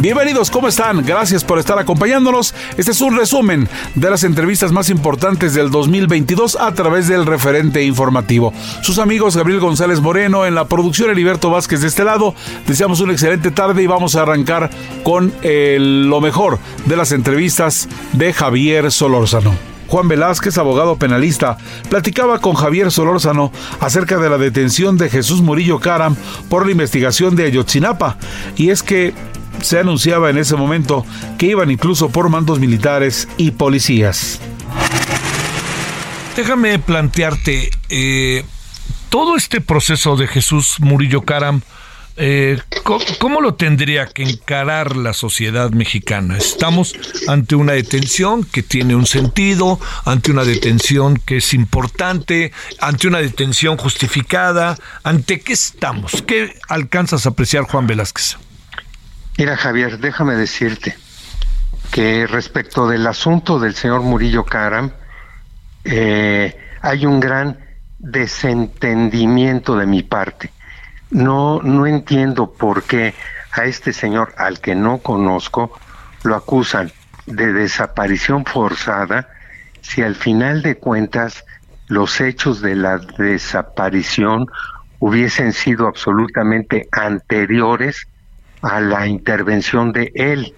Bienvenidos, ¿cómo están? Gracias por estar acompañándonos. Este es un resumen de las entrevistas más importantes del 2022 a través del referente informativo. Sus amigos Gabriel González Moreno en la producción, Heriberto Vázquez de este lado. Deseamos una excelente tarde y vamos a arrancar con lo mejor de las entrevistas de Javier Solórzano. Juan Velázquez, abogado penalista, platicaba con Javier Solórzano acerca de la detención de Jesús Murillo Caram por la investigación de Ayotzinapa. Y es que se anunciaba en ese momento que iban incluso por mandos militares y policías. Déjame plantearte, eh, todo este proceso de Jesús Murillo Caram, eh, ¿cómo, lo tendría que encarar la sociedad mexicana? Estamos ante una detención que tiene un sentido, ante una detención que es importante, ante una detención justificada. ¿Ante qué estamos? ¿Qué alcanzas a apreciar, Juan Velázquez? Mira, Javier, déjame decirte que respecto del asunto del señor Murillo Karam, eh, hay un gran desentendimiento de mi parte. No, no entiendo por qué a este señor, al que no conozco, lo acusan de desaparición forzada, si al final de cuentas los hechos de la desaparición hubiesen sido absolutamente anteriores a la intervención de él.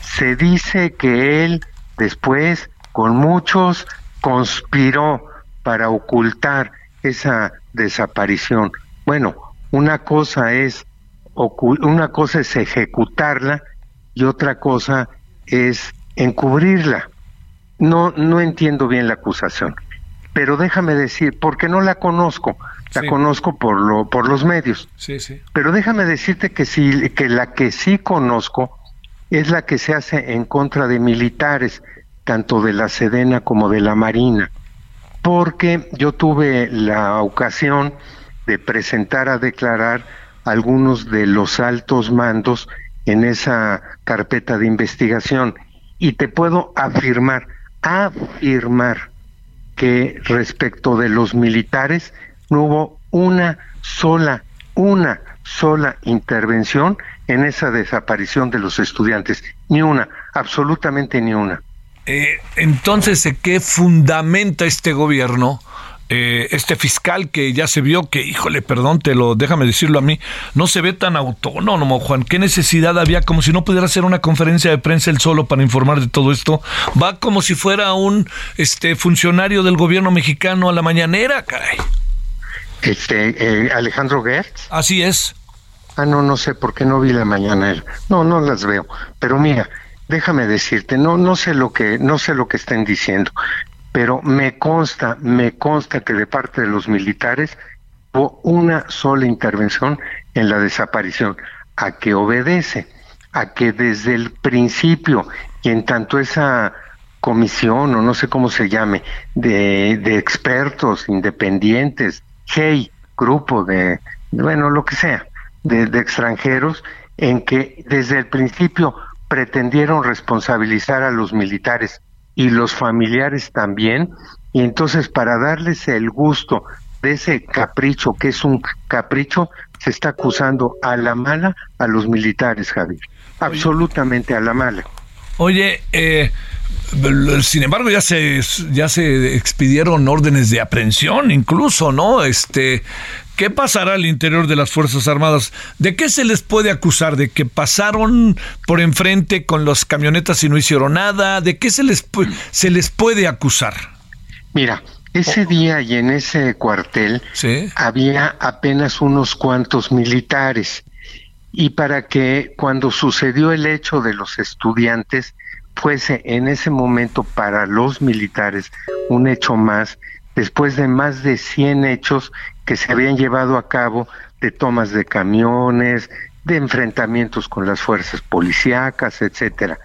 Se dice que él después, con muchos, conspiró para ocultar esa desaparición. Bueno, una cosa es una cosa es ejecutarla y otra cosa es encubrirla. No no entiendo bien la acusación, pero déjame decir, porque no la conozco, la conozco por lo por los medios. Sí, sí. Pero déjame decirte que sí que la que sí conozco es la que se hace en contra de militares, tanto de la Sedena como de la Marina. Porque yo tuve la ocasión de presentar a declarar algunos de los altos mandos en esa carpeta de investigación y te puedo afirmar, afirmar que respecto de los militares no hubo una sola, una sola intervención en esa desaparición de los estudiantes, ni una, absolutamente ni una. Eh, entonces, ¿qué fundamenta este gobierno? Eh, este fiscal que ya se vio que, híjole, perdón, te lo, déjame decirlo a mí, no se ve tan autónomo, Juan. ¿Qué necesidad había? Como si no pudiera hacer una conferencia de prensa él solo para informar de todo esto. Va como si fuera un este funcionario del gobierno mexicano a la mañanera, caray. Este, eh, Alejandro Gertz. Así es. Ah, no, no sé por qué no vi la mañana. No, no las veo. Pero mira, déjame decirte, no, no sé lo que, no sé lo que estén diciendo, pero me consta, me consta que de parte de los militares hubo una sola intervención en la desaparición, a que obedece, a que desde el principio, y en tanto esa comisión, o no sé cómo se llame, de, de expertos independientes, hey, grupo de, bueno, lo que sea, de, extranjeros, en que desde el principio pretendieron responsabilizar a los militares y los familiares también, y entonces para darles el gusto de ese capricho, que es un capricho, se está acusando a la mala a los militares, Javier. Absolutamente a la mala. Oye, eh, sin embargo, ya se, ya se expidieron órdenes de aprehensión, incluso, ¿no? Este, ¿Qué pasará al interior de las Fuerzas Armadas? ¿De qué se les puede acusar? ¿De que pasaron por enfrente con las camionetas y no hicieron nada? ¿De qué se les, se les puede acusar? Mira, ese día y en ese cuartel había apenas unos cuantos militares y para que cuando sucedió el hecho de los estudiantes fuese en ese momento para los militares un hecho más, después de más de 100 hechos que se habían llevado a cabo de tomas de camiones, de enfrentamientos con las fuerzas policíacas, etcétera.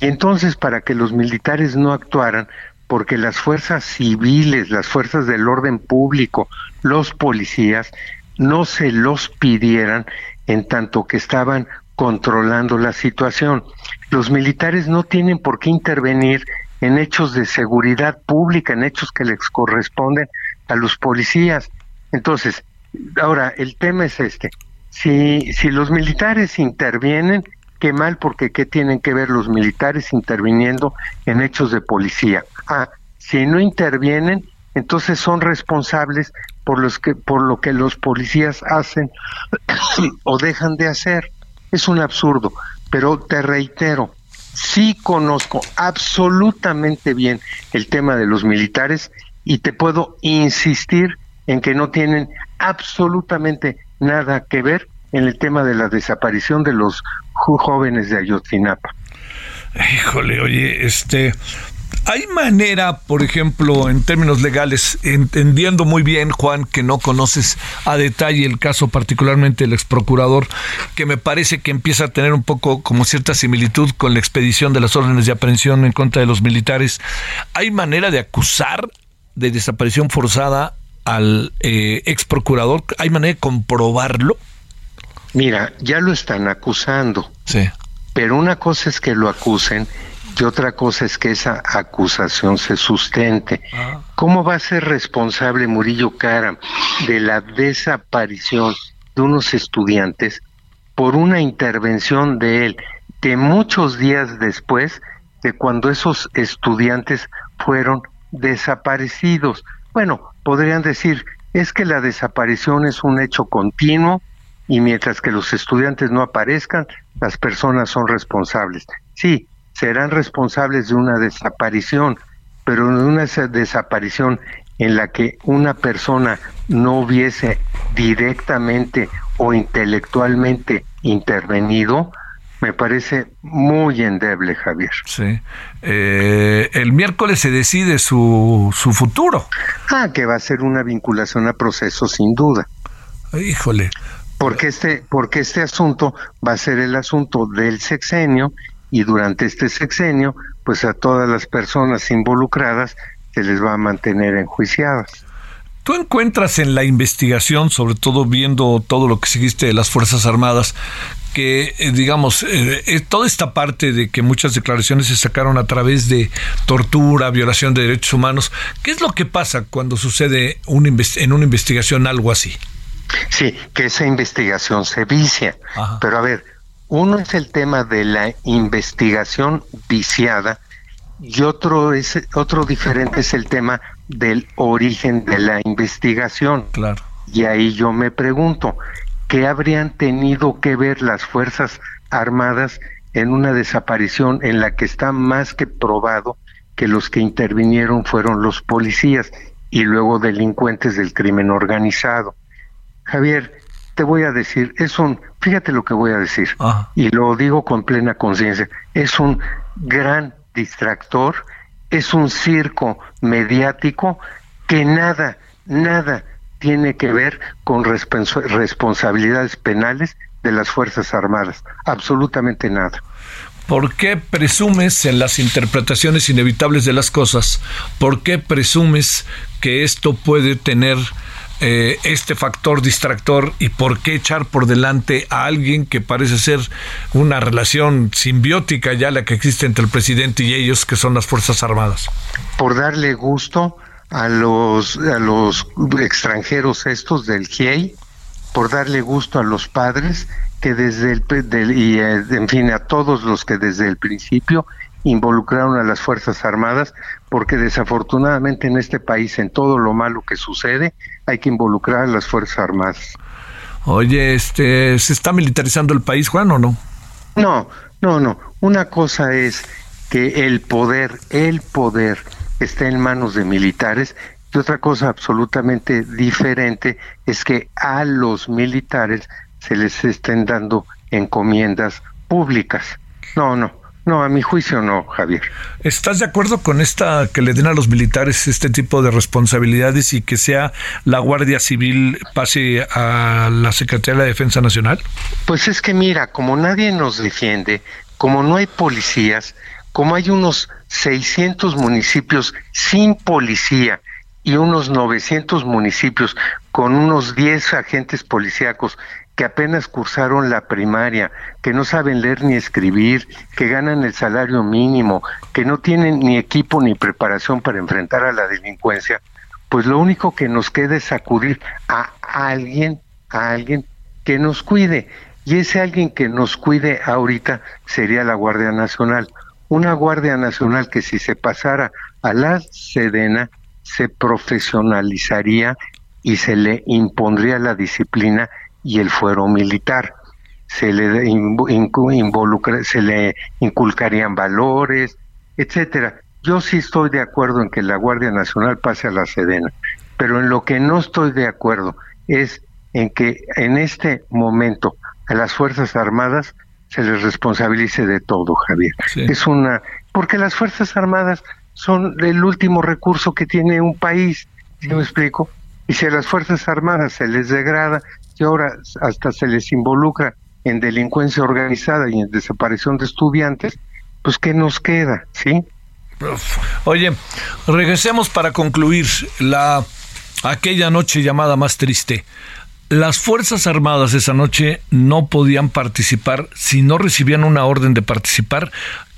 Y entonces para que los militares no actuaran, porque las fuerzas civiles, las fuerzas del orden público, los policías, no se los pidieran en tanto que estaban controlando la situación. Los militares no tienen por qué intervenir en hechos de seguridad pública, en hechos que les corresponden a los policías. Entonces, ahora el tema es este. Si, si los militares intervienen, qué mal, porque qué tienen que ver los militares interviniendo en hechos de policía. Ah, si no intervienen, entonces son responsables por los que por lo que los policías hacen o dejan de hacer. Es un absurdo, pero te reitero, sí conozco absolutamente bien el tema de los militares y te puedo insistir en que no tienen absolutamente nada que ver en el tema de la desaparición de los jóvenes de Ayotzinapa. Híjole, oye, este, ¿Hay manera, por ejemplo, en términos legales, entendiendo muy bien, Juan, que no conoces a detalle el caso particularmente del ex procurador, que me parece que empieza a tener un poco como cierta similitud con la expedición de las órdenes de aprehensión en contra de los militares? ¿Hay manera de acusar de desaparición forzada al eh, ex procurador? ¿Hay manera de comprobarlo? Mira, ya lo están acusando. Sí. Pero una cosa es que lo acusen y otra cosa es que esa acusación se sustente. Ah. ¿Cómo va a ser responsable Murillo Cara de la desaparición de unos estudiantes por una intervención de él de muchos días después de cuando esos estudiantes fueron desaparecidos? Bueno, podrían decir, es que la desaparición es un hecho continuo y mientras que los estudiantes no aparezcan, las personas son responsables. Sí, serán responsables de una desaparición, pero de una desaparición en la que una persona no hubiese directamente o intelectualmente intervenido, me parece muy endeble, Javier. Sí. Eh, el miércoles se decide su, su futuro. Ah, que va a ser una vinculación a proceso sin duda. Híjole porque este, porque este asunto va a ser el asunto del sexenio y durante este sexenio, pues a todas las personas involucradas se les va a mantener enjuiciadas. ¿Tú encuentras en la investigación, sobre todo viendo todo lo que seguiste de las Fuerzas Armadas, que, eh, digamos, eh, eh, toda esta parte de que muchas declaraciones se sacaron a través de tortura, violación de derechos humanos, ¿qué es lo que pasa cuando sucede en una investigación algo así? Sí, que esa investigación se vicia. Pero a ver, uno es el tema de la investigación viciada y otro es otro diferente es el tema del origen de la investigación. Claro. Y ahí yo me pregunto, ¿qué habrían tenido que ver las Fuerzas Armadas en una desaparición en la que está más que probado que los que intervinieron fueron los policías y luego delincuentes del crimen organizado? Javier, te voy a decir, es un, fíjate lo que voy a decir, y lo digo con plena conciencia, es un gran distractor, es un circo mediático que nada, nada tiene que ver con responsabilidades penales de las Fuerzas Armadas, absolutamente nada. ¿Por qué presumes en las interpretaciones inevitables de las cosas? ¿Por qué presumes que esto puede tener eh, este factor distractor y por qué echar por delante a alguien que parece ser una relación simbiótica ya la que existe entre el presidente y ellos, que son las Fuerzas Armadas? Por darle gusto a los, a los extranjeros estos del GIEI, por darle gusto a los padres que desde el y eh, en fin a todos los que desde el principio involucraron a las Fuerzas Armadas, porque desafortunadamente en este país, en todo lo malo que sucede, hay que involucrar a las Fuerzas Armadas. Oye, este, ¿se está militarizando el país, Juan, o no? No, no, no. Una cosa es que el poder, el poder está en manos de militares y otra cosa absolutamente diferente es que a los militares se les estén dando encomiendas públicas. No, no, no, a mi juicio no, Javier. ¿Estás de acuerdo con esta que le den a los militares este tipo de responsabilidades y que sea la Guardia Civil pase a la Secretaría de la Defensa Nacional? Pues es que mira, como nadie nos defiende, como no hay policías, como hay unos 600 municipios sin policía y unos 900 municipios con unos 10 agentes policíacos que apenas cursaron la primaria, que no saben leer ni escribir, que ganan el salario mínimo, que no tienen ni equipo ni preparación para enfrentar a la delincuencia, pues lo único que nos queda es acudir a alguien, a alguien que nos cuide. Y ese alguien que nos cuide ahorita sería la Guardia Nacional. Una Guardia Nacional que si se pasara a la Sedena se profesionalizaría y se le impondría la disciplina y el fuero militar. Se le involucra, se le inculcarían valores, etcétera. Yo sí estoy de acuerdo en que la Guardia Nacional pase a la Sedena, pero en lo que no estoy de acuerdo es en que en este momento a las Fuerzas Armadas se les responsabilice de todo, Javier. Es una porque las Fuerzas Armadas son el último recurso que tiene un país, ¿sí me explico? Y si a las Fuerzas Armadas se les degrada y ahora hasta se les involucra en delincuencia organizada y en desaparición de estudiantes, pues ¿qué nos queda? ¿Sí? Oye, regresemos para concluir la aquella noche llamada más triste. Las Fuerzas Armadas esa noche no podían participar si no recibían una orden de participar.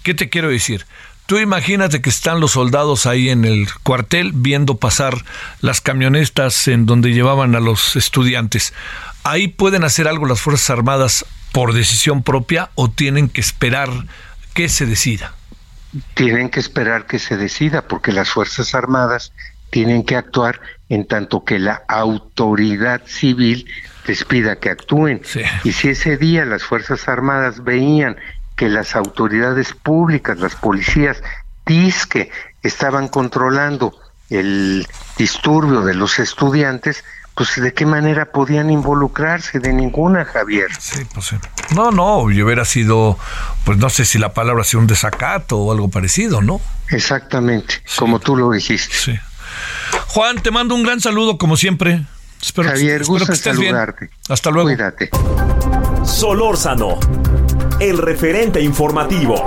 ¿Qué te quiero decir? Tú imagínate que están los soldados ahí en el cuartel viendo pasar las camionetas en donde llevaban a los estudiantes. ¿Ahí pueden hacer algo las Fuerzas Armadas por decisión propia o tienen que esperar que se decida? Tienen que esperar que se decida porque las Fuerzas Armadas tienen que actuar en tanto que la autoridad civil les pida que actúen. Y si ese día las Fuerzas Armadas veían que las autoridades públicas, las policías, disque estaban controlando el disturbio de los estudiantes, pues de qué manera podían involucrarse, de ninguna, Javier. Sí, pues sí. No, no, hubiera sido, pues no sé si la palabra sea un desacato o algo parecido, ¿no? Exactamente, como tú lo dijiste. Sí. Juan, te mando un gran saludo como siempre. Espero Javier, que, estés saludarte. bien. Hasta luego. Cuídate. Solórzano el referente informativo.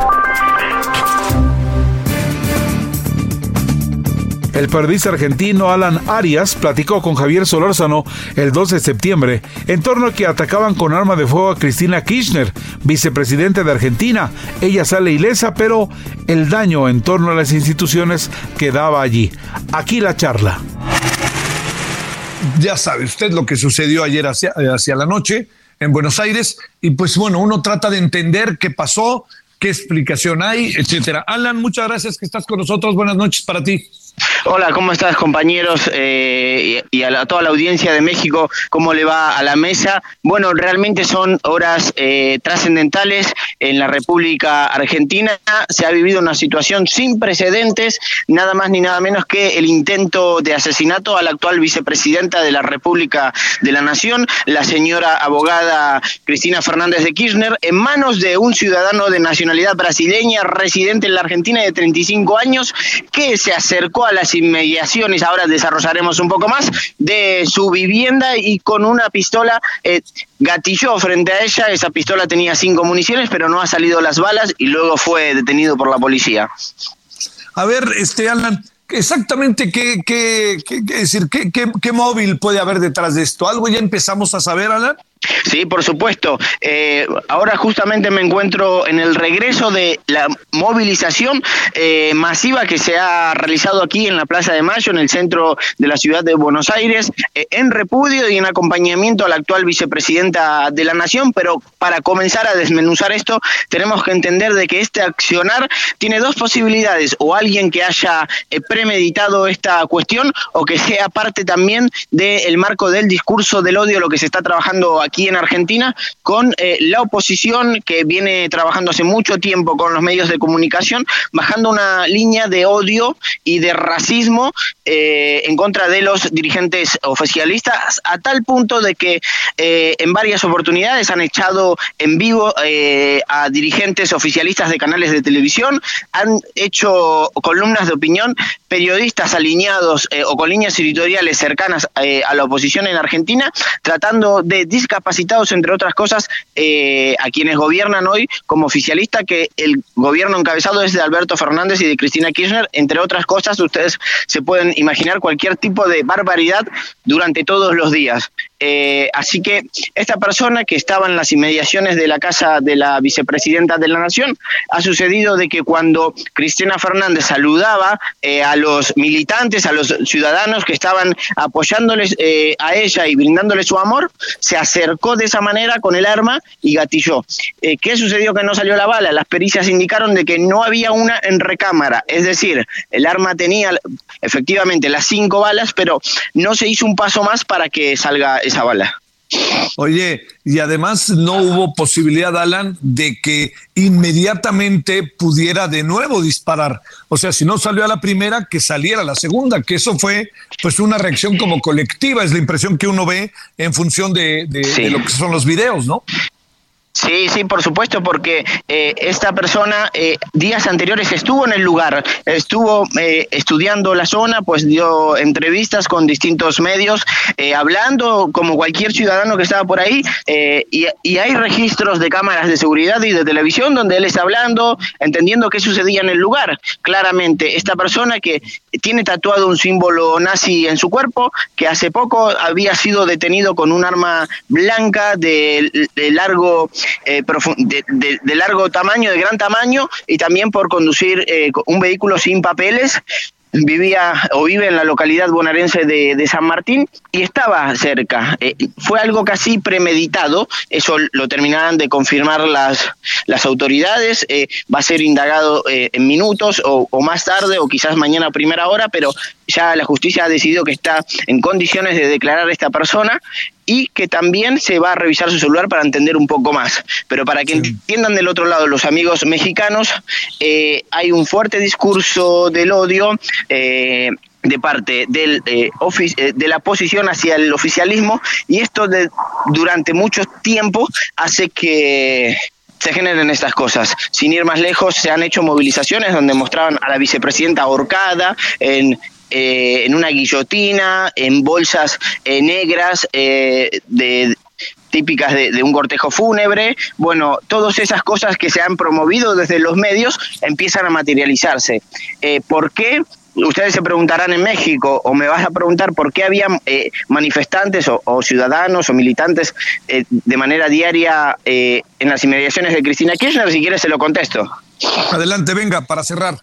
El periodista argentino Alan Arias platicó con Javier Solórzano el 12 de septiembre en torno a que atacaban con arma de fuego a Cristina Kirchner, vicepresidenta de Argentina. Ella sale ilesa, pero el daño en torno a las instituciones quedaba allí. Aquí la charla. Ya sabe usted lo que sucedió ayer hacia, hacia la noche en Buenos Aires y pues bueno, uno trata de entender qué pasó, qué explicación hay, etcétera. Alan, muchas gracias que estás con nosotros. Buenas noches para ti. Hola, ¿cómo estás compañeros eh, y a, toda la audiencia de México? ¿Cómo le va a la mesa? Bueno, realmente son horas eh, trascendentales en la República Argentina. Se ha vivido una situación sin precedentes, nada más ni nada menos que el intento de asesinato a la actual vicepresidenta de la República de la Nación, la señora abogada Cristina Fernández de Kirchner, en manos de un ciudadano de nacionalidad brasileña residente en la Argentina de 35 años que se acercó a las inmediaciones, ahora desarrollaremos un poco más, de su vivienda y con una pistola eh, gatilló frente a ella. Esa pistola tenía cinco municiones, pero no ha salido las balas y luego fue detenido por la policía. A ver, este Alan, exactamente qué, qué, qué, decir, qué, qué, móvil puede haber detrás de esto. ¿Algo ya empezamos a saber, Alan? Sí, por supuesto. Eh, ahora justamente me encuentro en el regreso de la movilización eh, masiva que se ha realizado aquí en la Plaza de Mayo, en el centro de la ciudad de Buenos Aires, eh, en repudio y en acompañamiento a la actual vicepresidenta de la Nación. Pero para comenzar a desmenuzar esto, tenemos que entender de que este accionar tiene dos posibilidades: o alguien que haya premeditado esta cuestión, o que sea parte también del marco del discurso del odio, lo que se está trabajando aquí aquí en Argentina con eh, la oposición que viene trabajando hace mucho tiempo con los medios de comunicación, bajando una línea de odio y de racismo eh, en contra de los dirigentes oficialistas, a tal punto de que eh, en varias oportunidades han echado en vivo a dirigentes oficialistas de canales de televisión, han hecho columnas de opinión, periodistas alineados o con líneas editoriales cercanas a la oposición en Argentina, tratando de discapacitar capacitados, entre otras cosas, eh, a quienes gobiernan hoy como oficialista, que el gobierno encabezado es de Alberto Fernández y de Cristina Kirchner, entre otras cosas, ustedes se pueden imaginar cualquier tipo de barbaridad durante todos los días. Eh, así que esta persona que estaba en las inmediaciones de la casa de la vicepresidenta de la Nación, ha sucedido de que cuando Cristina Fernández saludaba eh, a los militantes, a los ciudadanos que estaban apoyándoles a ella y brindándoles su amor, se acercó de esa manera con el arma y gatilló. Eh, ¿Qué sucedió que no salió la bala? Las pericias indicaron de que no había una en recámara, es decir, el arma tenía efectivamente las cinco balas, pero no se hizo un paso más para que salga esa bala. Oye, y además no hubo posibilidad, Alan, de que inmediatamente pudiera de nuevo disparar. O sea, si no salió a la primera, que saliera a la segunda, que eso fue pues una reacción como colectiva, es la impresión que uno ve en función de, de lo que son los videos, ¿no? Sí, sí, por supuesto, porque eh, esta persona eh, días anteriores estuvo en el lugar, estuvo eh, estudiando la zona, pues dio entrevistas con distintos medios, hablando como cualquier ciudadano que estaba por ahí, y, y, hay registros de cámaras de seguridad y de televisión donde él está hablando, entendiendo qué sucedía en el lugar. Claramente, esta persona que tiene tatuado un símbolo nazi en su cuerpo, que hace poco había sido detenido con un arma blanca de largo eh, de, largo tamaño, de gran tamaño, y también por conducir eh, un vehículo sin papeles vivía o vive en la localidad bonaerense de, San Martín y estaba cerca. Eh, fue algo casi premeditado, eso lo terminarán de confirmar las, las autoridades, va a ser indagado en minutos o, o, más tarde o quizás mañana a primera hora, pero ya la justicia ha decidido que está en condiciones de declarar a esta persona y que también se va a revisar su celular para entender un poco más. Pero para que entiendan del otro lado los amigos mexicanos, eh, hay un fuerte discurso del odio. Eh, de parte del, eh, de la oposición hacia el oficialismo y esto de, durante mucho tiempo hace que se generen estas cosas. Sin ir más lejos, se han hecho movilizaciones donde mostraban a la vicepresidenta ahorcada en eh, en una guillotina, en bolsas eh, negras eh, típicas de, un cortejo fúnebre. Bueno, todas esas cosas que se han promovido desde los medios empiezan a materializarse. ¿Por qué? Ustedes se preguntarán en México, o me vas a preguntar por qué había manifestantes o, ciudadanos o militantes de manera diaria en las inmediaciones de Cristina Kirchner, si quieres se lo contesto. Adelante, venga, para cerrar.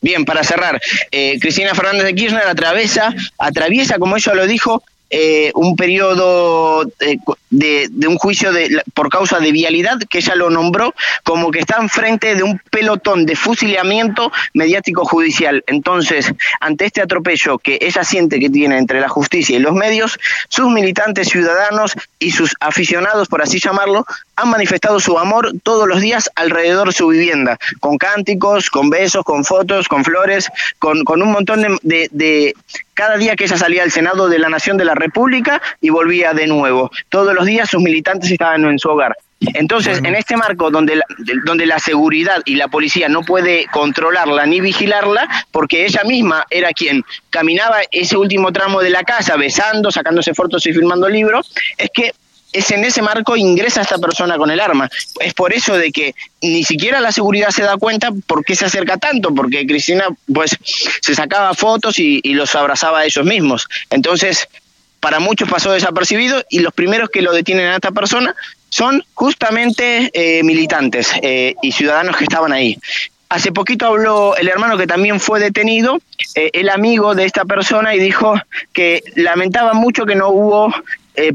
Bien, para cerrar, eh, Cristina Fernández de Kirchner atraviesa, atraviesa, como ella lo dijo, eh, un periodo eh, de, un juicio de, por causa de vialidad, que ella lo nombró como que está enfrente de un pelotón de fusilamiento mediático judicial. Entonces, ante este atropello que ella siente que tiene entre la justicia y los medios, sus militantes ciudadanos y sus aficionados, por así llamarlo, han manifestado su amor todos los días alrededor de su vivienda, con cánticos, con besos, con fotos, con flores, con, con un montón de, de, cada día que ella salía al Senado de la Nación de la República y volvía de nuevo. Todos los días sus militantes estaban en su hogar. Entonces, en este marco donde la, donde la seguridad y la policía no puede controlarla ni vigilarla, porque ella misma era quien caminaba ese último tramo de la casa besando, sacándose fotos y filmando libros, es que es en ese marco ingresa esta persona con el arma. Es por eso de que ni siquiera la seguridad se da cuenta por qué se acerca tanto, porque Cristina pues se sacaba fotos y, los abrazaba a ellos mismos. Entonces, para muchos pasó desapercibido y los primeros que lo detienen a esta persona son justamente eh, militantes eh, y ciudadanos que estaban ahí. Hace poquito habló el hermano que también fue detenido, eh, el amigo de esta persona, y dijo que lamentaba mucho que no hubo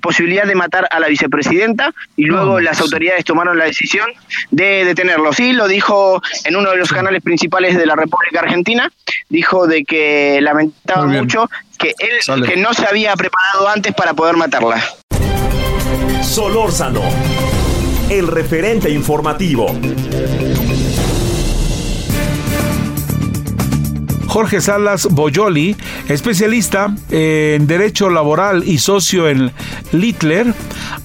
posibilidad de matar a la vicepresidenta y luego las autoridades tomaron la decisión de detenerlo. Sí, lo dijo en uno de los canales principales de la República Argentina, dijo de que lamentaba mucho que él que no se había preparado antes para poder matarla. Solórzano, el referente informativo. Jorge Salas Boyoli, especialista en Derecho Laboral y socio en Littler,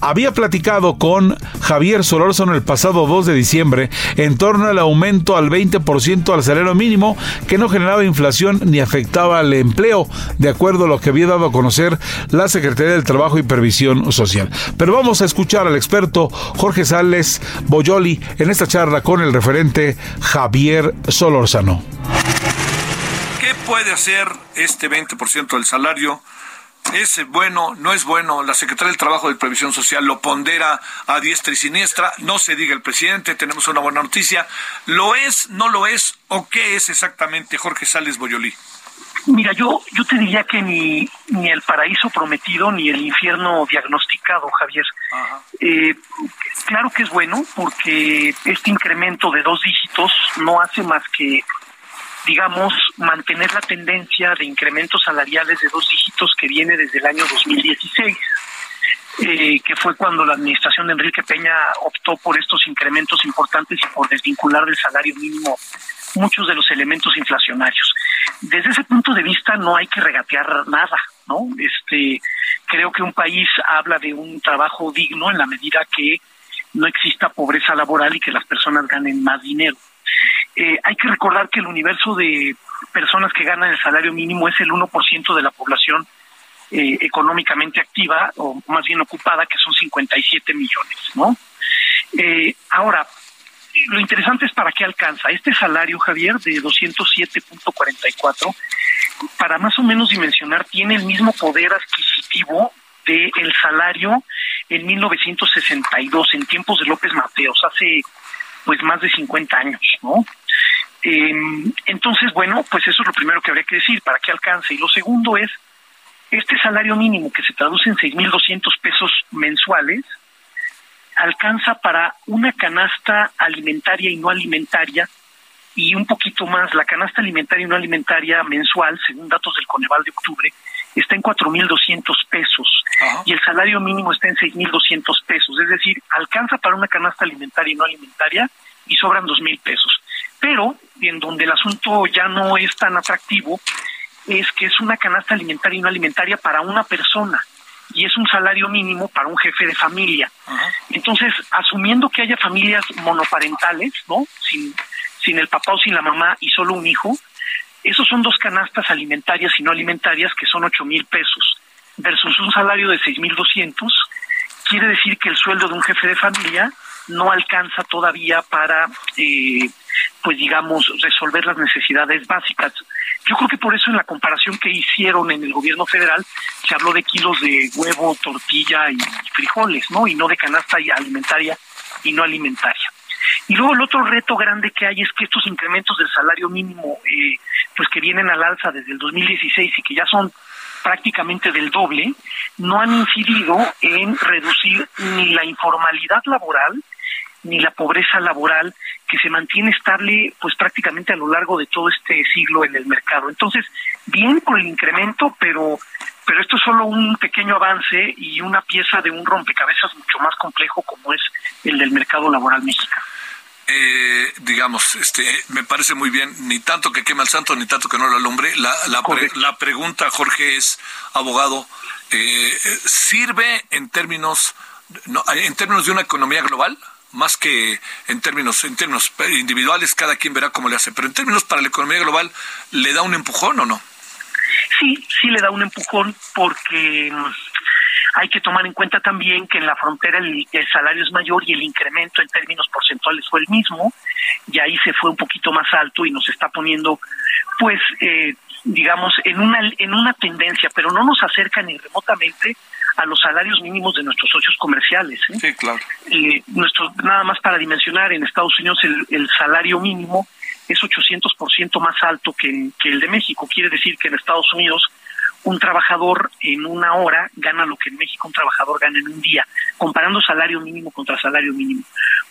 había platicado con Javier Solórzano el pasado 2 de diciembre en torno al aumento al 20% al salario mínimo que no generaba inflación ni afectaba al empleo, de acuerdo a lo que había dado a conocer la Secretaría del Trabajo y Previsión Social. Pero vamos a escuchar al experto Jorge Sales Boyoli en esta charla con el referente Javier Solórzano puede hacer este 20% del salario? ¿Es bueno? ¿No es bueno? La Secretaría del Trabajo de Previsión Social lo pondera a diestra y siniestra. No se diga el presidente, tenemos una buena noticia. ¿Lo es? ¿No lo es? ¿O qué es exactamente Jorge Sales Boyolí? Mira, yo, yo te diría que ni, ni el paraíso prometido ni el infierno diagnosticado, Javier. Eh, claro que es bueno porque este incremento de dos dígitos no hace más que digamos, mantener la tendencia de incrementos salariales de dos dígitos que viene desde el año 2016, eh, que fue cuando la administración de Enrique Peña optó por estos incrementos importantes y por desvincular del salario mínimo muchos de los elementos inflacionarios. Desde ese punto de vista no hay que regatear nada, ¿no? Este, creo que un país habla de un trabajo digno en la medida que no exista pobreza laboral y que las personas ganen más dinero. Eh, hay que recordar que el universo de personas que ganan el salario mínimo es el 1% de la población eh, económicamente activa, o más bien ocupada, que son 57 millones, ¿no? Eh, ahora, lo interesante es para qué alcanza. Este salario, Javier, de 207.44, para más o menos dimensionar, tiene el mismo poder adquisitivo del el salario en 1962, en tiempos de López Mateos, hace pues más de 50 años, ¿no? Eh, entonces, bueno, pues eso es lo primero que habría que decir, para qué alcance. Y lo segundo es, este salario mínimo que se traduce en 6.200 pesos mensuales, alcanza para una canasta alimentaria y no alimentaria y un poquito más. La canasta alimentaria y no alimentaria mensual, según datos del Coneval de octubre, está en 4.200 pesos y el salario mínimo está en 6.200 pesos. Es decir, alcanza para una canasta alimentaria y no alimentaria y sobran 2.000 pesos. Pero en donde el asunto ya no es tan atractivo es que es una canasta alimentaria y no alimentaria para una persona y es un salario mínimo para un jefe de familia. Entonces, asumiendo que haya familias monoparentales, ¿no? Sin, sin el papá o sin la mamá y solo un hijo, esos son dos canastas alimentarias y no alimentarias que son ocho mil pesos versus un salario de seis mil doscientos. Quiere decir que el sueldo de un jefe de familia no alcanza todavía para, eh, pues digamos, resolver las necesidades básicas. Yo creo que por eso en la comparación que hicieron en el gobierno federal se habló de kilos de huevo, tortilla y frijoles, ¿no? Y no de canasta alimentaria y no alimentaria. Y luego el otro reto grande que hay es que estos incrementos del salario mínimo, eh, pues que vienen al alza desde el 2016 y que ya son prácticamente del doble, no han incidido en reducir ni la informalidad laboral ni la pobreza laboral que se mantiene estable pues prácticamente a lo largo de todo este siglo en el mercado. Entonces, bien por el incremento, pero pero esto es solo un pequeño avance y una pieza de un rompecabezas mucho más complejo como es el del mercado laboral mexicano. Eh, digamos, este, me parece muy bien, ni tanto que queme al santo, ni tanto que no lo alumbre. La, la, la pregunta, Jorge, es, abogado, eh, ¿sirve en términos, no, en términos de una economía global? Más que en términos en términos individuales cada quien verá cómo le hace pero en términos para la economía global le da un empujón o no sí sí le da un empujón porque hay que tomar en cuenta también que en la frontera el, salario es mayor y el incremento en términos porcentuales fue el mismo, y ahí se fue un poquito más alto y nos está poniendo, pues, eh, digamos, en una, en una tendencia, pero no nos acerca ni remotamente a los salarios mínimos de nuestros socios comerciales. ¿eh? Sí, claro. Eh, nuestro, nada más para dimensionar, en Estados Unidos el, el salario mínimo es 800% más alto que, que el de México. Quiere decir que en Estados Unidos un trabajador en una hora gana lo que en México un trabajador gana en un día, comparando salario mínimo contra salario mínimo.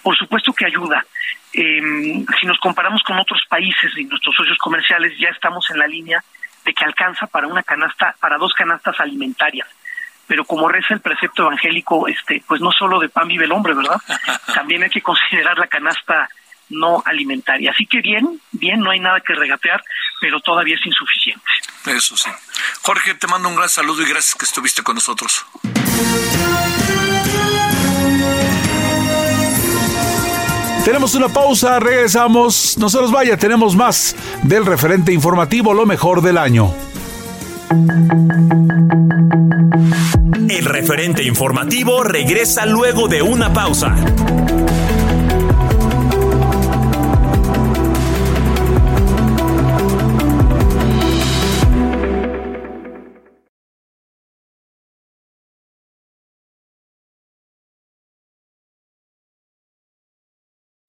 Por supuesto que ayuda. Eh, si nos comparamos con otros países y nuestros socios comerciales, ya estamos en la línea de que alcanza para una canasta, para dos canastas alimentarias. Pero como reza el precepto evangélico, este, pues no solo de pan vive el hombre, ¿verdad? También hay que considerar la canasta no alimentaria. Así que bien, bien, no hay nada que regatear, pero todavía es insuficiente. Eso sí. Jorge, te mando un gran saludo y gracias que estuviste con nosotros. Tenemos una pausa, regresamos. No se nos vaya, tenemos más del referente informativo, lo mejor del año. El referente informativo regresa luego de una pausa.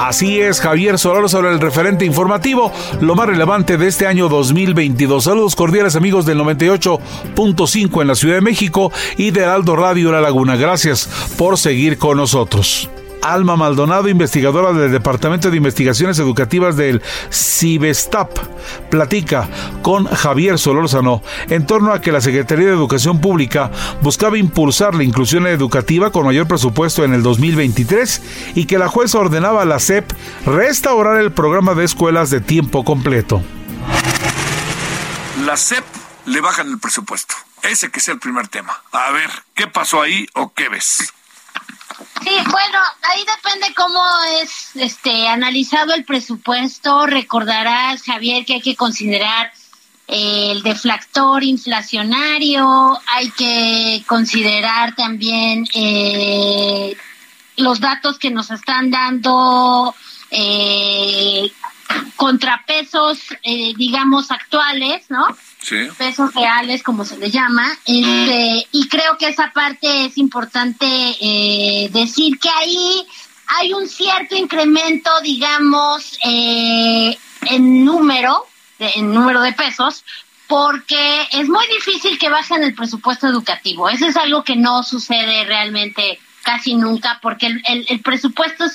Así es, Javier Solano sobre el referente informativo, lo más relevante de este año 2022. Saludos cordiales amigos del 98.5 en la Ciudad de México y de Aldo Radio La Laguna. Gracias por seguir con nosotros. Alma Maldonado, investigadora del Departamento de Investigaciones Educativas del CIBESTAP, platica con Javier Solórzano en torno a que la Secretaría de Educación Pública buscaba impulsar la inclusión educativa con mayor presupuesto en el 2023 y que la jueza ordenaba a la SEP restaurar el programa de escuelas de tiempo completo. La SEP le bajan el presupuesto. Ese que es el primer tema. A ver, ¿qué pasó ahí o qué ves? Sí, bueno, ahí depende cómo es este analizado el presupuesto. Recordarás, Javier, que hay que considerar el deflactor inflacionario, hay que considerar también eh, los datos que nos están dando eh, contrapesos, eh, digamos, actuales, ¿no? Pesos reales, como se le llama. Este, y creo que esa parte es importante eh, decir que ahí hay un cierto incremento, digamos, eh, en número, en número de pesos, porque es muy difícil que bajen el presupuesto educativo. Eso es algo que no sucede realmente casi nunca, porque el, el, el presupuesto es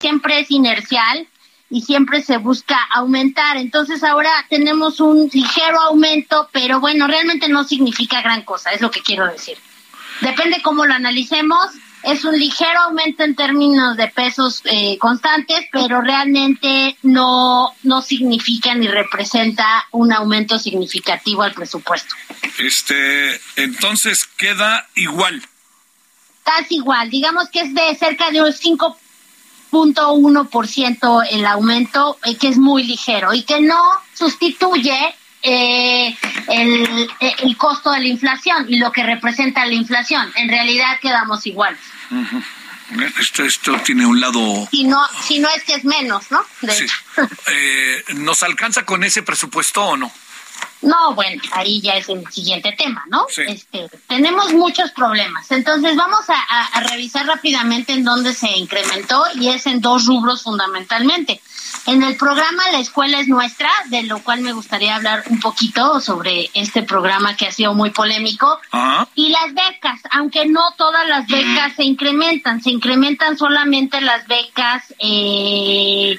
Siempre es inercial y siempre se busca aumentar. Entonces ahora tenemos un ligero aumento, pero bueno, realmente no significa gran cosa, es lo que quiero decir. Depende cómo lo analicemos. Es un ligero aumento en términos de pesos eh, constantes, pero realmente no, no significa ni representa un aumento significativo al presupuesto. Este, entonces queda igual. Casi igual, digamos que es de cerca de un 5.1% el aumento, eh, que es muy ligero y que no sustituye eh, el, el, costo de la inflación y lo que representa la inflación. En realidad quedamos iguales. Esto, esto tiene un lado... Si no, si no es que es menos, ¿no? Sí. Eh, ¿Nos alcanza con ese presupuesto o no? No, bueno, ahí ya es el siguiente tema, ¿no? Este, tenemos muchos problemas. Entonces vamos a, revisar rápidamente en dónde se incrementó y es en dos rubros fundamentalmente. En el programa La Escuela es Nuestra, de lo cual me gustaría hablar un poquito sobre este programa que ha sido muy polémico. Y las becas, aunque no todas las becas se incrementan, se incrementan solamente las becas eh,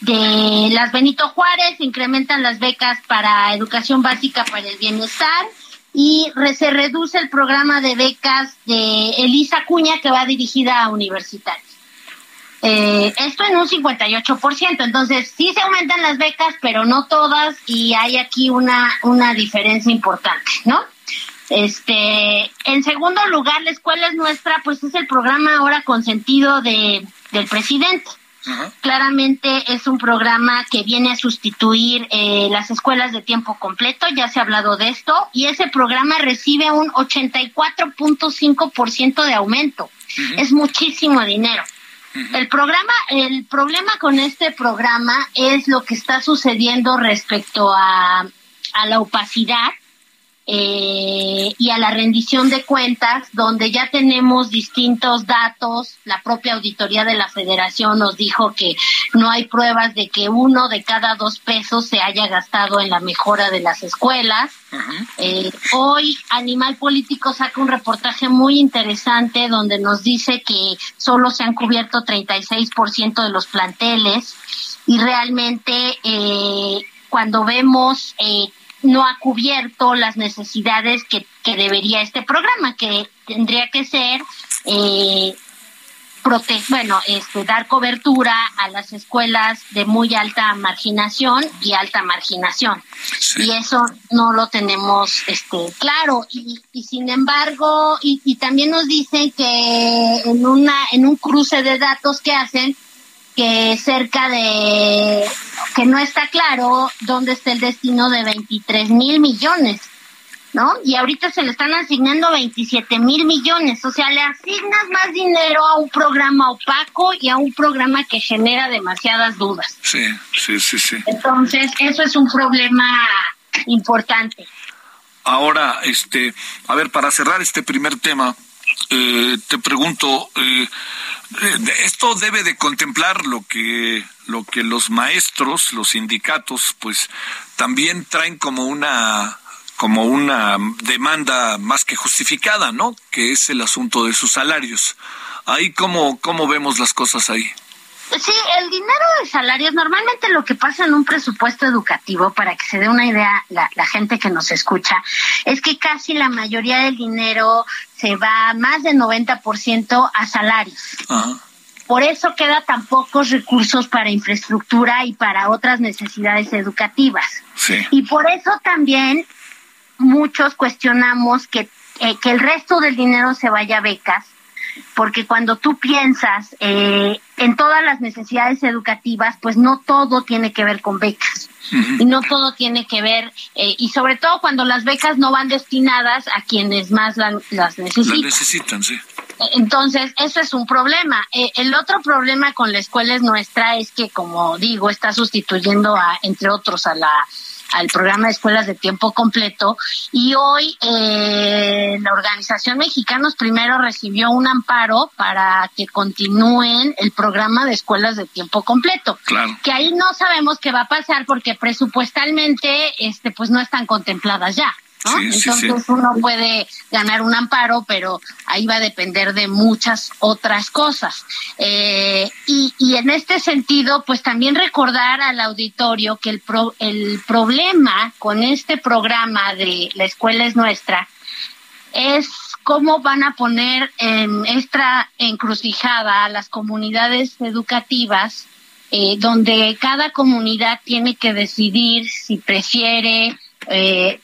de las Benito Juárez, incrementan las becas para educación básica para el bienestar y se reduce el programa de becas de Elisa Cuña que va dirigida a universitarios. Eh, esto en un 58%, entonces sí se aumentan las becas, pero no todas y hay aquí una, una diferencia importante, ¿no? Este, en segundo lugar, la escuela es nuestra, pues es el programa ahora consentido de, del presidente. Claramente es un programa que viene a sustituir eh, las escuelas de tiempo completo, ya se ha hablado de esto, y ese programa recibe un 84.5% de aumento. Es muchísimo dinero. El programa, el problema con este programa es lo que está sucediendo respecto a, a la opacidad eh, y a la rendición de cuentas, donde ya tenemos distintos datos. La propia auditoría de la Federación nos dijo que no hay pruebas de que uno de cada dos pesos se haya gastado en la mejora de las escuelas. Eh, hoy Animal Político saca un reportaje muy interesante donde nos dice que solo se han cubierto 36% de los planteles y realmente eh, cuando vemos eh, no ha cubierto las necesidades que, que debería este programa, que tendría que ser eh, bueno, este, dar cobertura a las escuelas de muy alta marginación y alta marginación. Y eso no lo tenemos este, claro. Y, y sin embargo, y, y también nos dicen que en, una, en un cruce de datos que hacen, que cerca de, que no está claro dónde está el destino de 23 mil millones, ¿no? Y ahorita se le están asignando 27 mil millones, o sea, le asignas más dinero a un programa opaco y a un programa que genera demasiadas dudas. Sí, sí, sí, sí. Entonces, eso es un problema importante. Ahora, este, a ver, para cerrar este primer tema, eh, te pregunto, eh, eh, esto debe de contemplar lo que lo que los maestros, los sindicatos, pues también traen como una como una demanda más que justificada, ¿no? Que es el asunto de sus salarios. Ahí cómo cómo vemos las cosas ahí. Sí, el dinero de salarios, normalmente lo que pasa en un presupuesto educativo, para que se dé una idea la, la gente que nos escucha, es que casi la mayoría del dinero se va más del 90% a salarios. Por eso queda tan pocos recursos para infraestructura y para otras necesidades educativas. Y por eso también muchos cuestionamos que, eh, que el resto del dinero se vaya a becas porque cuando tú piensas eh, en todas las necesidades educativas, pues no todo tiene que ver con becas. Y no todo tiene que ver, eh, y sobre todo cuando las becas no van destinadas a quienes más las necesitan. Las necesitan, sí. Entonces, eso es un problema. Eh, el otro problema con la escuela es nuestra, es que, como digo, está sustituyendo a, entre otros, a la al programa de escuelas de tiempo completo y hoy eh, la organización Mexicanos Primero recibió un amparo para que continúen el programa de escuelas de tiempo completo. Claro. Que ahí no sabemos qué va a pasar porque presupuestalmente este pues no están contempladas ya. Entonces uno puede ganar un amparo, pero ahí va a depender de muchas otras cosas. Eh, y, y, en este sentido, pues también recordar al auditorio que el, el problema con este programa de La Escuela es Nuestra es cómo van a poner en esta encrucijada a las comunidades educativas, eh, donde cada comunidad tiene que decidir si prefiere eh,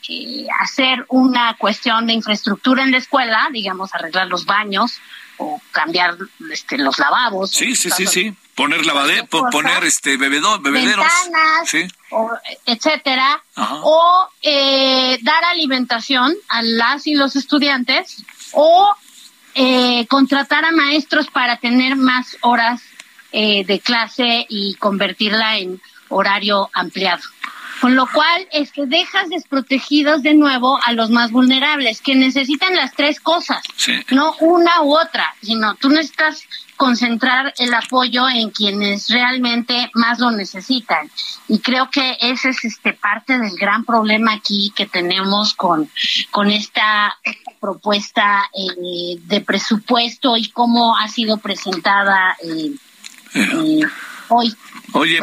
hacer una cuestión de infraestructura en la escuela, digamos, arreglar los baños o cambiar este, los lavabos. Sí, sí, sí, sí. Poner lavade, poner este bebedor, bebederos, sí. etcétera, o eh, dar alimentación a las y los estudiantes, o eh, contratar a maestros para tener más horas eh, de clase y convertirla en horario ampliado. Con lo cual es que dejas desprotegidos de nuevo a los más vulnerables, que necesitan las tres cosas, no una u otra, sino tú necesitas concentrar el apoyo en quienes realmente más lo necesitan. Y creo que ese es este parte del gran problema aquí que tenemos con, con esta, propuesta eh, de presupuesto y cómo ha sido presentada eh, eh, hoy. Oye,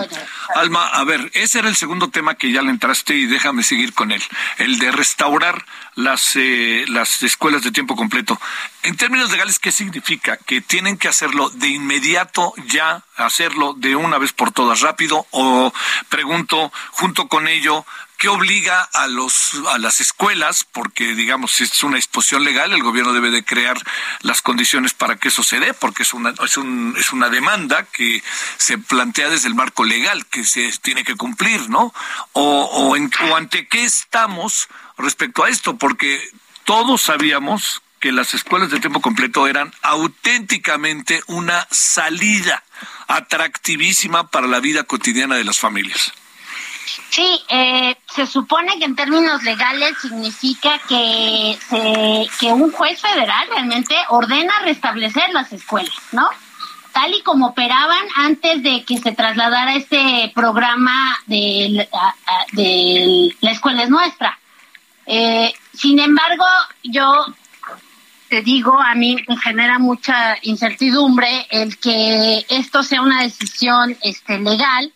Alma, a ver, ese era el segundo tema que ya le entraste y déjame seguir con él, el de restaurar las, eh, las escuelas de tiempo completo. En términos legales, ¿qué significa? ¿Que tienen que hacerlo de inmediato, ya hacerlo de una vez por todas rápido? O pregunto, junto con ello, ¿Qué obliga a los a las escuelas porque digamos es una disposición legal el gobierno debe de crear las condiciones para que eso se dé porque es una es, un, es una demanda que se plantea desde el marco legal que se tiene que cumplir no o ante qué estamos respecto a esto porque todos sabíamos que las escuelas de tiempo completo eran auténticamente una salida atractivísima para la vida cotidiana de las familias. Sí, eh, se supone que en términos legales significa que, se, que un juez federal realmente ordena restablecer las escuelas, ¿no? Tal y como operaban antes de que se trasladara este programa de, de La Escuela es Nuestra. Eh, sin embargo, yo te digo, a mí me genera mucha incertidumbre el que esto sea una decisión este, legal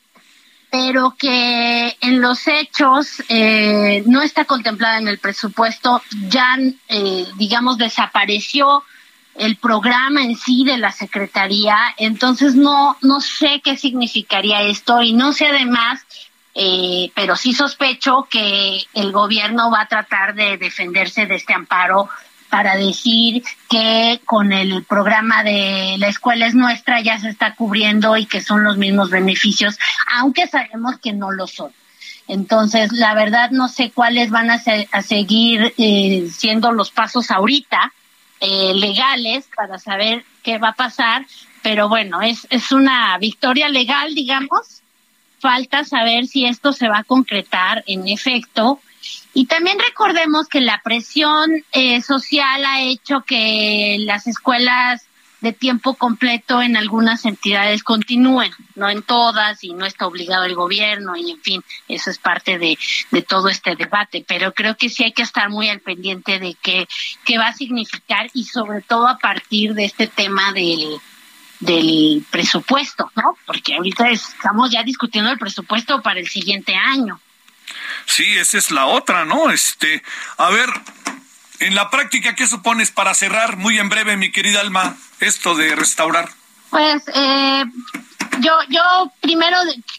pero que en los hechos eh, no está contemplada en el presupuesto, ya, eh, digamos, desapareció el programa en sí de la Secretaría, entonces no, no sé qué significaría esto y no sé además, eh, pero sí sospecho que el gobierno va a tratar de defenderse de este amparo para decir que con el programa de la escuela es nuestra ya se está cubriendo y que son los mismos beneficios, aunque sabemos que no lo son. Entonces, la verdad no sé cuáles van a, seguir eh, siendo los pasos ahorita eh, legales para saber qué va a pasar, pero bueno, es, es una victoria legal, digamos. Falta saber si esto se va a concretar en efecto y también recordemos que la presión eh, social ha hecho que las escuelas de tiempo completo en algunas entidades continúen, no en todas y no está obligado el gobierno y en fin, eso es parte de, de todo este debate, pero creo que sí hay que estar muy al pendiente de qué, qué va a significar y sobre todo a partir de este tema del, del presupuesto, ¿no? Porque ahorita estamos ya discutiendo el presupuesto para el siguiente año. Sí, esa es la otra, ¿no? Este, a ver, en la práctica, ¿qué supones para cerrar muy en breve, mi querida Alma, esto de restaurar? Pues eh, yo, yo primero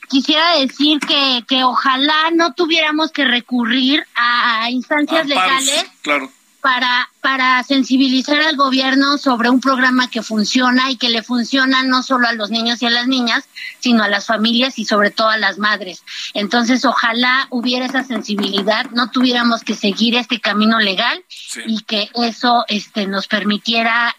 quisiera decir que, que ojalá no tuviéramos que recurrir a instancias legales. Claro para, para sensibilizar al gobierno sobre un programa que funciona y que le funciona no solo a los niños y a las niñas, sino a las familias y sobre todo a las madres. Entonces, ojalá hubiera esa sensibilidad, no tuviéramos que seguir este camino legal y que eso este, nos permitiera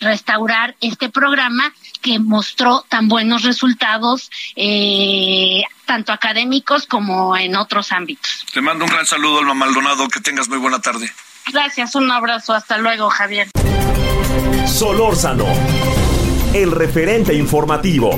restaurar este programa que mostró tan buenos resultados, eh, tanto académicos como en otros ámbitos. Te mando un gran saludo, Alma Maldonado, que tengas muy buena tarde. Gracias, un abrazo, hasta luego, Javier. Solórzano, el referente informativo.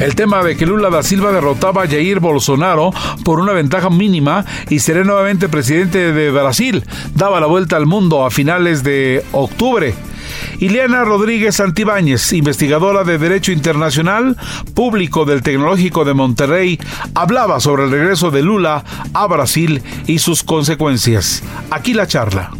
El tema de que Lula da Silva derrotaba a Jair Bolsonaro por una ventaja mínima y será nuevamente presidente de Brasil daba la vuelta al mundo a finales de octubre. Ileana Rodríguez Santibáñez, investigadora de Derecho Internacional, público del Tecnológico de Monterrey, hablaba sobre el regreso de Lula a Brasil y sus consecuencias. Aquí la charla.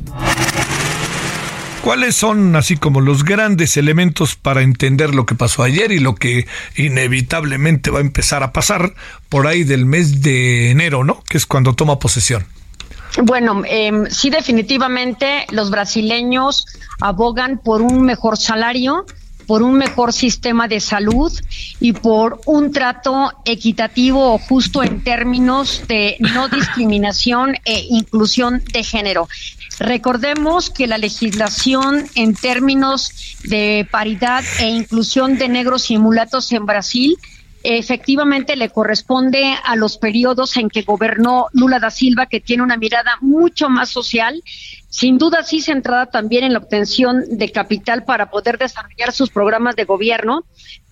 ¿Cuáles son así como los grandes elementos para entender lo que pasó ayer y lo que inevitablemente va a empezar a pasar por ahí del mes de enero, ¿no? Que es cuando toma posesión. Bueno, eh, sí, definitivamente los brasileños abogan por un mejor salario por un mejor sistema de salud y por un trato equitativo o justo en términos de no discriminación e inclusión de género. Recordemos que la legislación en términos de paridad e inclusión de negros y mulatos en Brasil efectivamente le corresponde a los periodos en que gobernó Lula da Silva, que tiene una mirada mucho más social, sin duda sí centrada también en la obtención de capital para poder desarrollar sus programas de gobierno,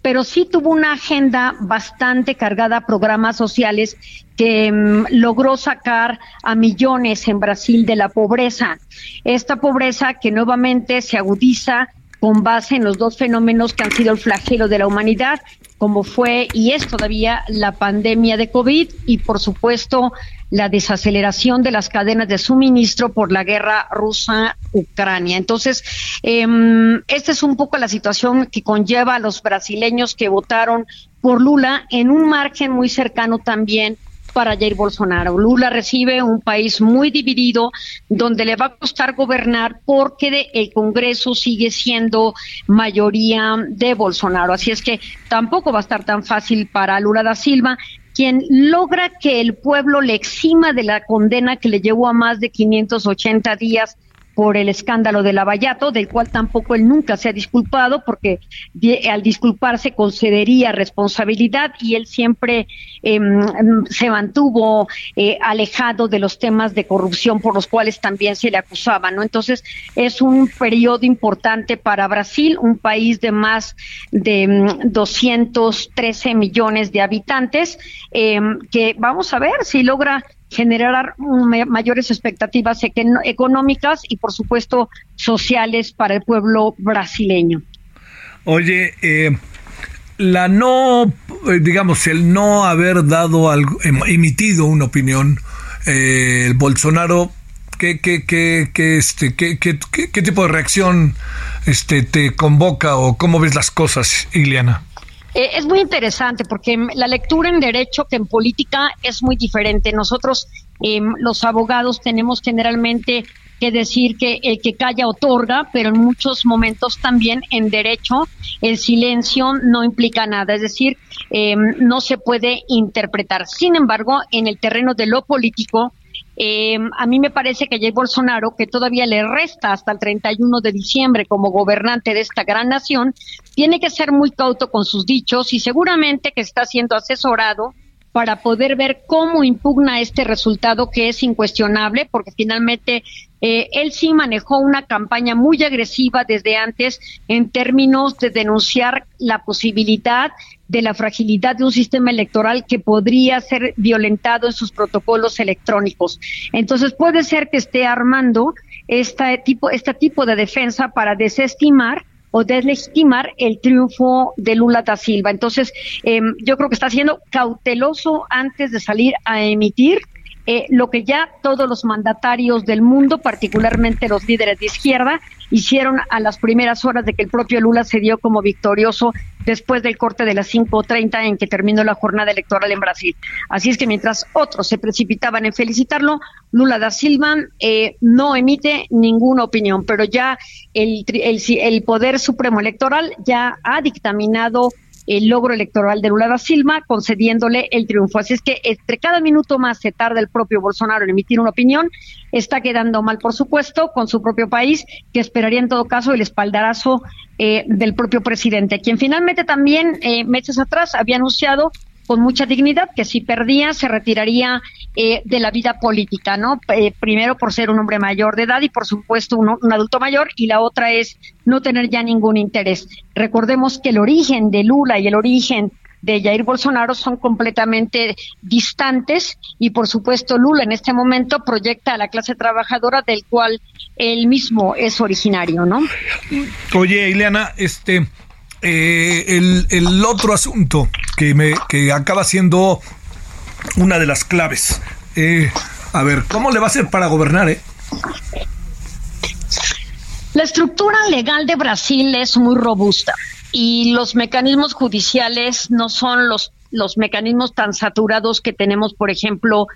pero sí tuvo una agenda bastante cargada a programas sociales que mm, logró sacar a millones en Brasil de la pobreza. Esta pobreza que nuevamente se agudiza con base en los dos fenómenos que han sido el flagelo de la humanidad, como fue y es todavía la pandemia de COVID y por supuesto la desaceleración de las cadenas de suministro por la guerra rusa-Ucrania. Entonces, eh, esta es un poco la situación que conlleva a los brasileños que votaron por Lula en un margen muy cercano también para Jair Bolsonaro. Lula recibe un país muy dividido donde le va a costar gobernar porque el Congreso sigue siendo mayoría de Bolsonaro. Así es que tampoco va a estar tan fácil para Lula da Silva quien logra que el pueblo le exima de la condena que le llevó a más de 580 días por el escándalo de Lavallato, del cual tampoco él nunca se ha disculpado, porque al disculparse concedería responsabilidad y él siempre em, em, se mantuvo eh, alejado de los temas de corrupción por los cuales también se le acusaba, ¿no? Entonces, es un periodo importante para Brasil, un país de más de 213 em, millones de habitantes, que vamos a ver si logra generar mayores expectativas económicas y, por supuesto, sociales para el pueblo brasileño. Oye, eh, la no, eh, digamos, el no haber dado algo, em, emitido una opinión, eh, el Bolsonaro, ¿qué, qué, qué, qué, este, tipo de reacción este, te convoca o cómo ves las cosas, Iliana? Eh, es muy interesante porque la lectura en derecho que en política es muy diferente. Nosotros, em, los abogados, tenemos generalmente que decir que el que calla otorga, pero en muchos momentos también en derecho el silencio no implica nada, es decir, em, no se puede interpretar. Sin embargo, en el terreno de lo político, eh, a mí me parece que Jair Bolsonaro, que todavía le resta hasta el 31 de diciembre como gobernante de esta gran nación, tiene que ser muy cauto con sus dichos y seguramente que está siendo asesorado para poder ver cómo impugna este resultado que es incuestionable, porque finalmente eh, él sí manejó una campaña muy agresiva desde antes en términos de denunciar la posibilidad de la fragilidad de un sistema electoral que podría ser violentado en sus protocolos electrónicos. Entonces puede ser que esté armando este tipo, este tipo de defensa para desestimar o deslegitimar el triunfo de Lula da Silva. Entonces, em, yo creo que está siendo cauteloso antes de salir a emitir eh, lo que ya todos los mandatarios del mundo, particularmente los líderes de izquierda, hicieron a las primeras horas de que el propio Lula se dio como victorioso después del corte de las 5.30 en que terminó la jornada electoral en Brasil. Así es que mientras otros se precipitaban en felicitarlo, Lula da Silva eh, no emite ninguna opinión, pero ya el, el, el Poder Supremo Electoral ya ha dictaminado el logro electoral de Lula da Silva, concediéndole el triunfo. Así es que entre cada minuto más se tarda el propio Bolsonaro en emitir una opinión, está quedando mal, por supuesto, con su propio país, que esperaría en todo caso el espaldarazo eh, del propio presidente, quien finalmente también eh, meses atrás había anunciado con mucha dignidad, que si perdía se retiraría eh, de la vida política, ¿no? Eh, primero por ser un hombre mayor de edad y por supuesto un, un, adulto mayor y la otra es no tener ya ningún interés. Recordemos que el origen de Lula y el origen de Jair Bolsonaro son completamente distantes y por supuesto Lula en este momento proyecta a la clase trabajadora del cual él mismo es originario, ¿no? Oye, Ileana, este eh, el, otro asunto que, me, que acaba siendo una de las claves. Eh, a ver, ¿cómo le va a hacer para gobernar? Eh? La estructura legal de Brasil es muy robusta y los mecanismos judiciales no son los, los mecanismos tan saturados que tenemos, por ejemplo,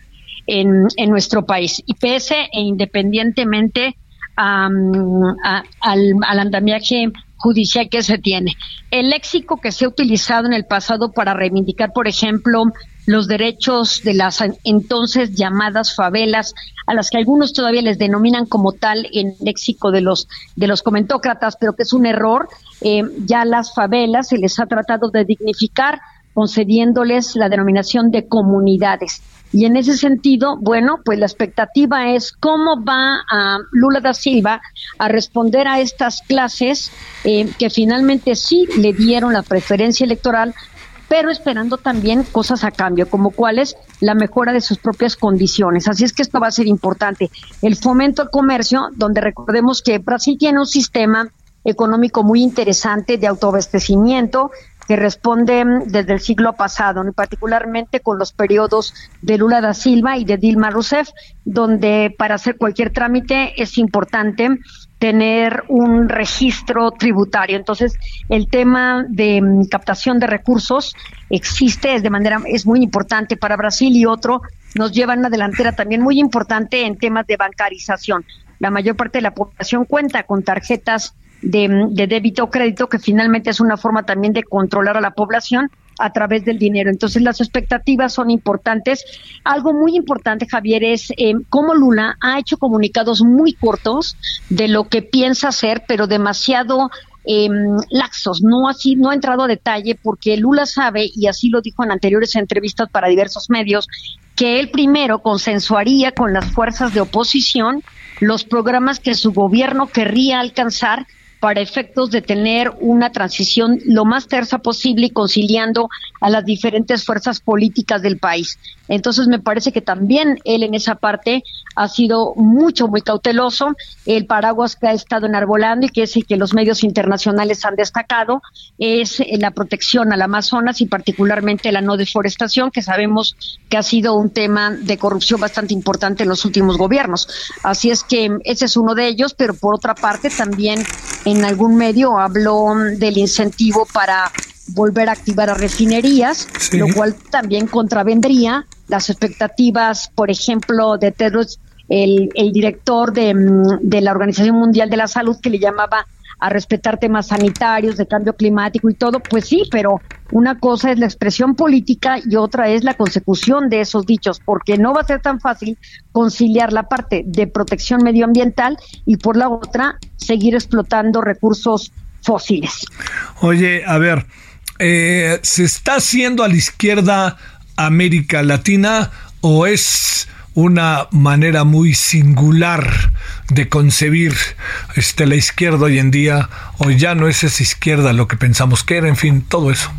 en, en nuestro país. Y pese e independientemente al, al andamiaje judicial que se tiene. El léxico que se ha utilizado en el pasado para reivindicar, por ejemplo, los derechos de las entonces llamadas favelas, a las que algunos todavía les denominan como tal en léxico de los de los comentócratas, pero que es un error. Eh, ya las favelas se les ha tratado de dignificar concediéndoles la denominación de comunidades. Y en ese sentido, bueno, pues la expectativa es cómo va Lula da Silva a responder a estas clases eh, que finalmente sí le dieron la preferencia electoral, pero esperando también cosas a cambio, como cuáles la mejora de sus propias condiciones. Así es que esto va a ser importante. El fomento al comercio, donde recordemos que Brasil tiene un sistema económico muy interesante de autoabastecimiento, que responde desde el siglo pasado, particularmente con los periodos de Lula da Silva y de Dilma Rousseff, donde para hacer cualquier trámite es importante tener un registro tributario. Entonces, el tema de mm, captación de recursos existe es de manera es muy importante para Brasil y otro nos lleva a una delantera también muy importante en temas de bancarización. La mayor parte de la población cuenta con tarjetas de, débito o crédito, que finalmente es una forma también de controlar a la población a través del dinero. Entonces las expectativas son importantes. Algo muy importante, Javier, es eh, cómo Lula ha hecho comunicados muy cortos de lo que piensa hacer, pero demasiado em, laxos. No así, no ha entrado a detalle porque Lula sabe y así lo dijo en anteriores entrevistas para diversos medios que él primero consensuaría con las fuerzas de oposición los programas que su gobierno querría alcanzar para efectos de tener una transición lo más tersa posible y conciliando a las diferentes fuerzas políticas del país. Entonces me parece que también él en esa parte ha sido mucho, muy cauteloso. El paraguas que ha estado enarbolando y que es el que los medios internacionales han destacado es la protección al Amazonas y particularmente la no deforestación, que sabemos que ha sido un tema de corrupción bastante importante en los últimos gobiernos. Así es que ese es uno de ellos, pero por otra parte también algún medio habló del incentivo para volver a activar a refinerías, lo cual también contravendría las expectativas, por ejemplo, de Tedros, el, el director de, mm, de la Organización Mundial de la Salud, que le llamaba a respetar temas sanitarios, de cambio climático y todo, pues sí, pero una cosa es la expresión política y otra es la consecución de esos dichos, porque no va a ser tan fácil conciliar la parte de protección medioambiental y por la otra seguir explotando recursos fósiles. Oye, a ver, eh, ¿se está haciendo a la izquierda América Latina o es una manera muy singular de concebir este, la izquierda hoy en día, o ya no es esa izquierda lo que pensamos que era, en fin, todo eso.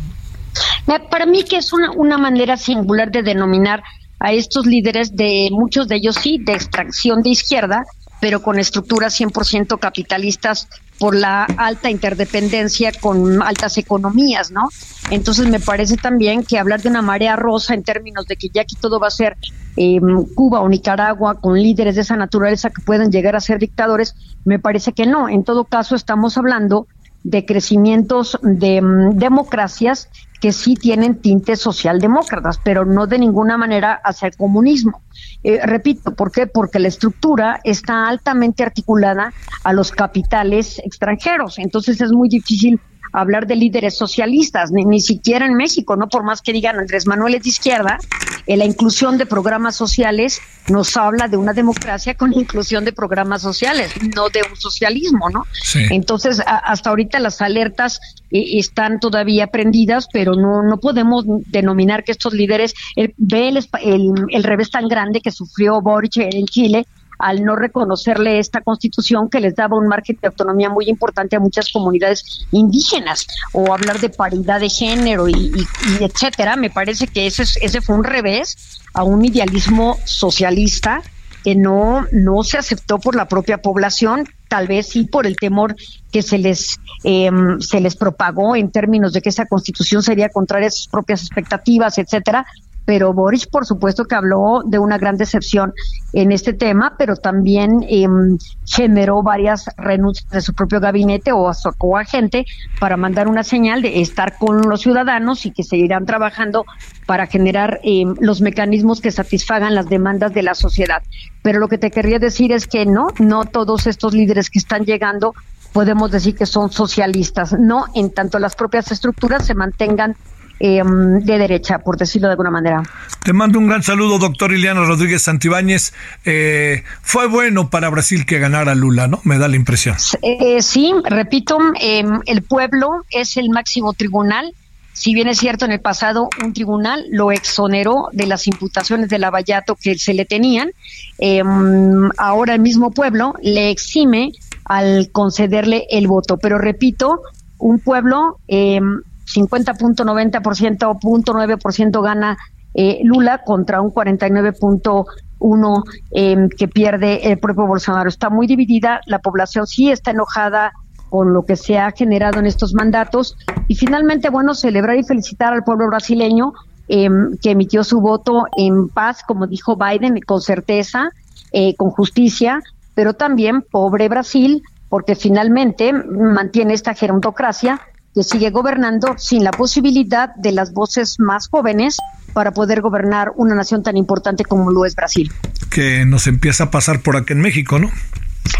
Para mí que es una, una manera singular de denominar a estos líderes de muchos de ellos sí de extracción de izquierda, pero con estructuras 100% capitalistas por la alta interdependencia con altas economías, ¿no? Entonces me parece también que hablar de una marea rosa en términos de que ya aquí todo va a ser em, Cuba o Nicaragua con líderes de esa naturaleza que pueden llegar a ser dictadores, me parece que no. En todo caso estamos hablando de crecimientos de em, democracias que sí tienen tintes socialdemócratas, pero no de ninguna manera hacia el comunismo. Eh, repito, ¿por qué? Porque la estructura está altamente articulada a los capitales extranjeros, entonces es muy difícil hablar de líderes socialistas, ni, ni siquiera en México, no por más que digan Andrés Manuel es de izquierda, en la inclusión de programas sociales nos habla de una democracia con inclusión de programas sociales, no de un socialismo, ¿no? Entonces, hasta ahorita las alertas eh, están todavía prendidas, pero no, no podemos denominar que estos líderes, eh, ve el, el, el revés tan grande que sufrió Boric en Chile, al no reconocerle esta constitución que les daba un margen de autonomía muy importante a muchas comunidades indígenas o hablar de paridad de género y, etcétera. Me parece que ese, ese fue un revés a un idealismo socialista que no, no se aceptó por la propia población, tal vez sí por el temor que se les, em, se les propagó en términos de que esa constitución sería contraria a sus propias expectativas, etcétera, pero Boris por supuesto que habló de una gran decepción en este tema, pero también em, generó varias renuncias de su propio gabinete o a su coagente para mandar una señal de estar con los ciudadanos y que seguirán trabajando para generar em, los mecanismos que satisfagan las demandas de la sociedad. Pero lo que te querría decir es que no, no todos estos líderes que están llegando podemos decir que son socialistas, no en tanto las propias estructuras se mantengan em, de derecha, por decirlo de alguna manera. Te mando un gran saludo, doctor Iliano Rodríguez Santibáñez. Eh, fue bueno para Brasil que ganara Lula, ¿no? Me da la impresión. Eh, sí, repito, em, el pueblo es el máximo tribunal. Si bien es cierto, en el pasado un tribunal lo exoneró de las imputaciones de Lavallato que se le tenían, em, ahora el mismo pueblo le exime al concederle el voto. Pero repito, un pueblo eh, 50.90% o 0.9% gana eh, Lula contra un 49.1 eh, que pierde el propio Bolsonaro. Está muy dividida, la población sí está enojada con lo que se ha generado en estos mandatos y finalmente, bueno, celebrar y felicitar al pueblo brasileño eh, que emitió su voto en paz, como dijo Biden, con certeza, eh, con justicia, pero también pobre Brasil, porque finalmente mantiene esta gerontocracia que sigue gobernando sin la posibilidad de las voces más jóvenes para poder gobernar una nación tan importante como lo es Brasil. Que nos empieza a pasar por aquí en México, ¿no?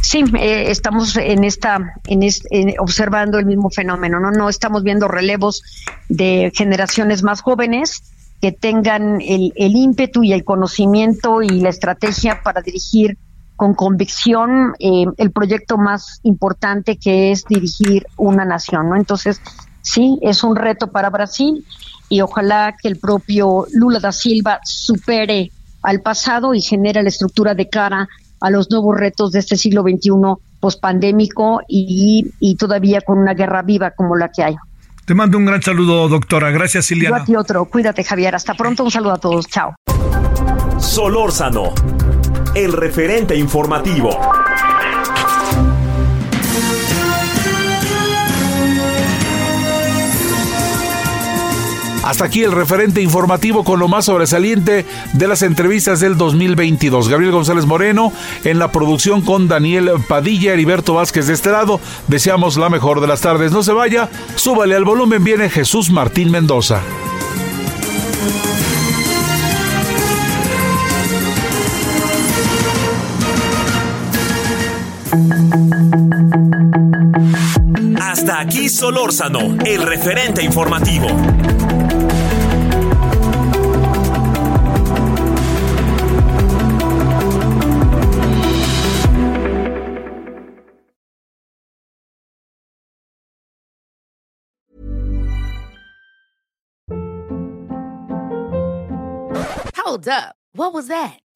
Sí, eh, estamos en esta, en, observando el mismo fenómeno, ¿no? No estamos viendo relevos de generaciones más jóvenes que tengan el, el ímpetu y el conocimiento y la estrategia para dirigir con convicción eh, el proyecto más importante que es dirigir una nación, ¿no? Entonces, sí, es un reto para Brasil y ojalá que el propio Lula da Silva supere al pasado y genere la estructura de cara a los nuevos retos de este siglo XXI pospandémico y, y todavía con una guerra viva como la que hay. Te mando un gran saludo, doctora. Gracias, Silvia. Yo a ti otro. Cuídate, Javier. Hasta pronto. Un saludo a todos. Chao. Solórzano el referente informativo. Hasta aquí el referente informativo con lo más sobresaliente de las entrevistas del 2022. Gabriel González Moreno en la producción con Daniel Padilla, Heriberto Vázquez de este lado. Deseamos la mejor de las tardes. No se vaya, súbale al volumen, viene Jesús Martín Mendoza. Hasta aquí Solórzano, el referente informativo. Hold up. What was that?